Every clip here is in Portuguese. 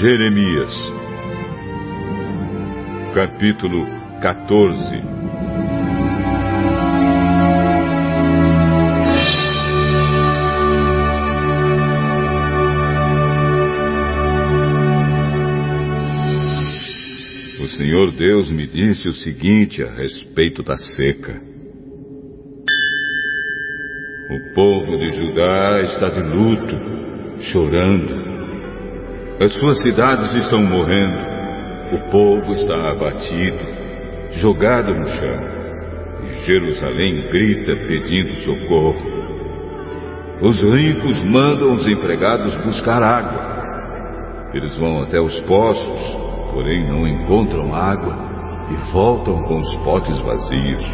Jeremias, capítulo 14 O Senhor Deus me disse o seguinte a respeito da seca. O povo de Judá está de luto, chorando. As suas cidades estão morrendo. O povo está abatido, jogado no chão. E Jerusalém grita pedindo socorro. Os ricos mandam os empregados buscar água. Eles vão até os poços, porém não encontram água e voltam com os potes vazios.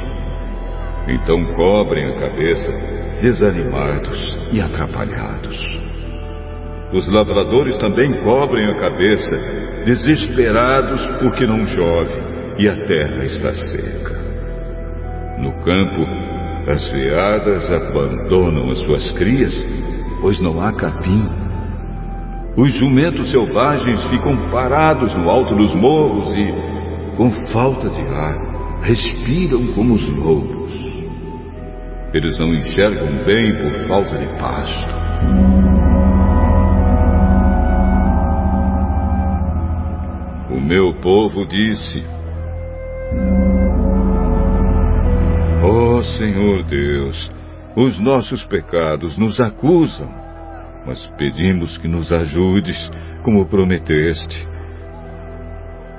Então cobrem a cabeça, desanimados e atrapalhados. Os lavradores também cobrem a cabeça, desesperados porque não chove e a terra está seca. No campo, as veadas abandonam as suas crias, pois não há capim. Os jumentos selvagens ficam parados no alto dos morros e, com falta de ar, respiram como os lobos. Eles não enxergam bem por falta de pasto. Meu povo disse: Ó oh, Senhor Deus, os nossos pecados nos acusam, mas pedimos que nos ajudes, como prometeste.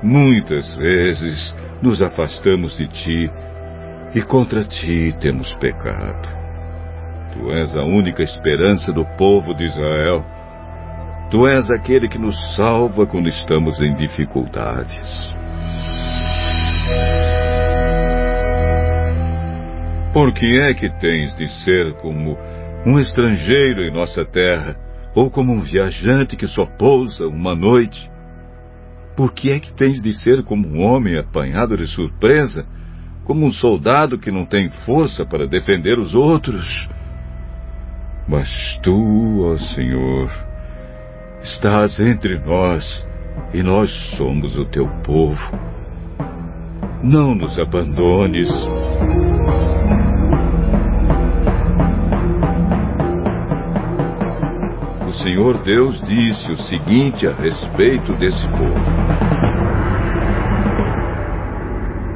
Muitas vezes nos afastamos de ti e contra ti temos pecado. Tu és a única esperança do povo de Israel Tu és aquele que nos salva quando estamos em dificuldades. Por que é que tens de ser como um estrangeiro em nossa terra, ou como um viajante que só pousa uma noite? Por que é que tens de ser como um homem apanhado de surpresa, como um soldado que não tem força para defender os outros? Mas tu, ó Senhor, Estás entre nós e nós somos o teu povo. Não nos abandones. O Senhor Deus disse o seguinte a respeito desse povo.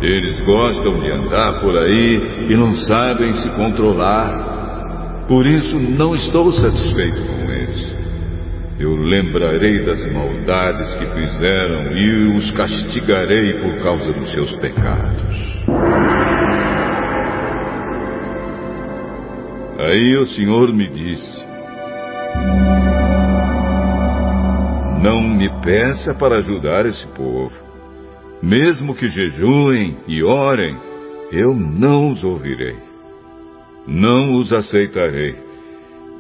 Eles gostam de andar por aí e não sabem se controlar. Por isso não estou satisfeito com eles. Eu lembrarei das maldades que fizeram e os castigarei por causa dos seus pecados. Aí o Senhor me disse: Não me peça para ajudar esse povo. Mesmo que jejuem e orem, eu não os ouvirei. Não os aceitarei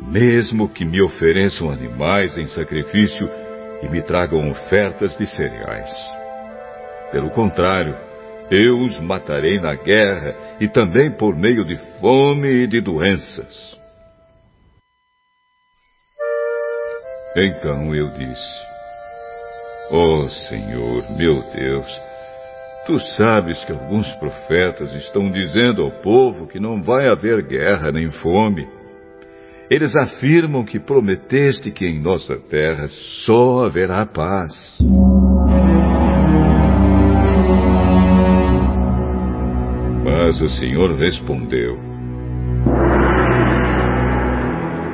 mesmo que me ofereçam animais em sacrifício e me tragam ofertas de cereais. Pelo contrário, eu os matarei na guerra e também por meio de fome e de doenças. Então eu disse: Ó oh, Senhor, meu Deus, tu sabes que alguns profetas estão dizendo ao povo que não vai haver guerra nem fome eles afirmam que prometeste que em nossa terra só haverá paz. Mas o Senhor respondeu: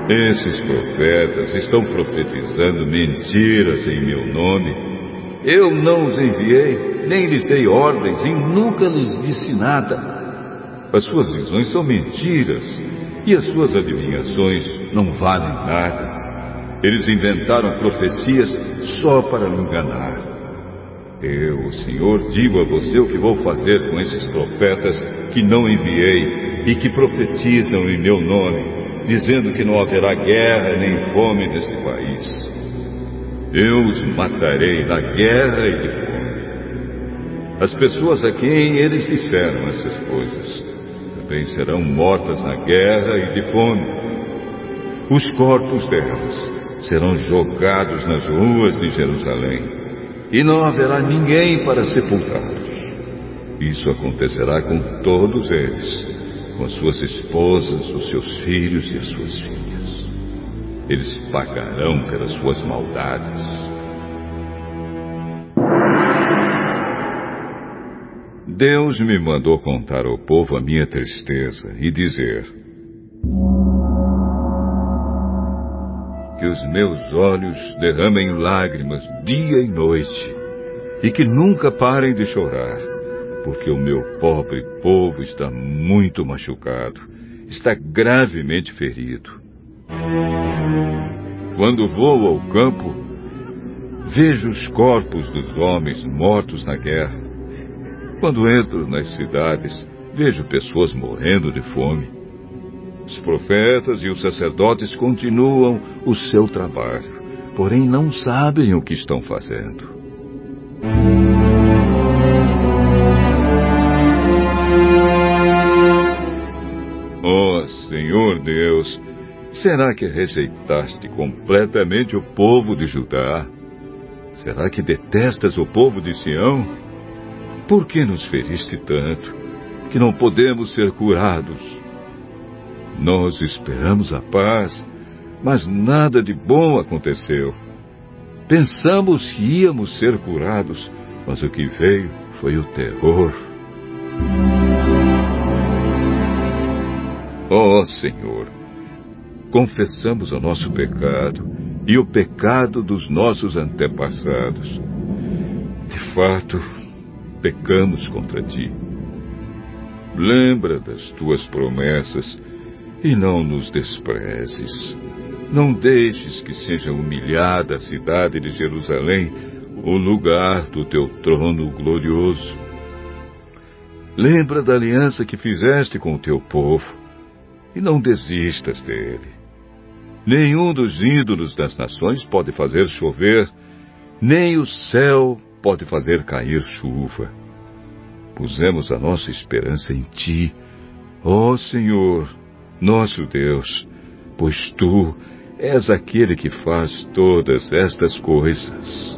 Esses profetas estão profetizando mentiras em meu nome. Eu não os enviei, nem lhes dei ordens e nunca lhes disse nada. As suas visões são mentiras e as suas adivinhações não valem nada. Eles inventaram profecias só para me enganar. Eu, o Senhor, digo a você o que vou fazer com esses profetas que não enviei e que profetizam em meu nome, dizendo que não haverá guerra nem fome neste país. Eu os matarei na guerra e de fome. As pessoas a quem eles disseram essas coisas também serão mortas na guerra e de fome. Os corpos delas serão jogados nas ruas de Jerusalém, e não haverá ninguém para sepultá-los. Isso acontecerá com todos eles, com as suas esposas, os seus filhos e as suas filhas. Eles pagarão pelas suas maldades. Deus me mandou contar ao povo a minha tristeza e dizer: Que os meus olhos derramem lágrimas dia e noite e que nunca parem de chorar, porque o meu pobre povo está muito machucado, está gravemente ferido. Quando vou ao campo, vejo os corpos dos homens mortos na guerra quando entro nas cidades, vejo pessoas morrendo de fome. Os profetas e os sacerdotes continuam o seu trabalho, porém não sabem o que estão fazendo. Oh, Senhor Deus, será que rejeitaste completamente o povo de Judá? Será que detestas o povo de Sião? Por que nos feriste tanto, que não podemos ser curados? Nós esperamos a paz, mas nada de bom aconteceu. Pensamos que íamos ser curados, mas o que veio foi o terror. Ó oh, Senhor, confessamos o nosso pecado e o pecado dos nossos antepassados. De fato, pecamos contra ti. Lembra das tuas promessas e não nos desprezes. Não deixes que seja humilhada a cidade de Jerusalém, o lugar do teu trono glorioso. Lembra da aliança que fizeste com o teu povo e não desistas dele. Nenhum dos ídolos das nações pode fazer chover, nem o céu pode fazer cair chuva. Pusemos a nossa esperança em Ti, ó Senhor, nosso Deus, pois Tu és aquele que faz todas estas coisas.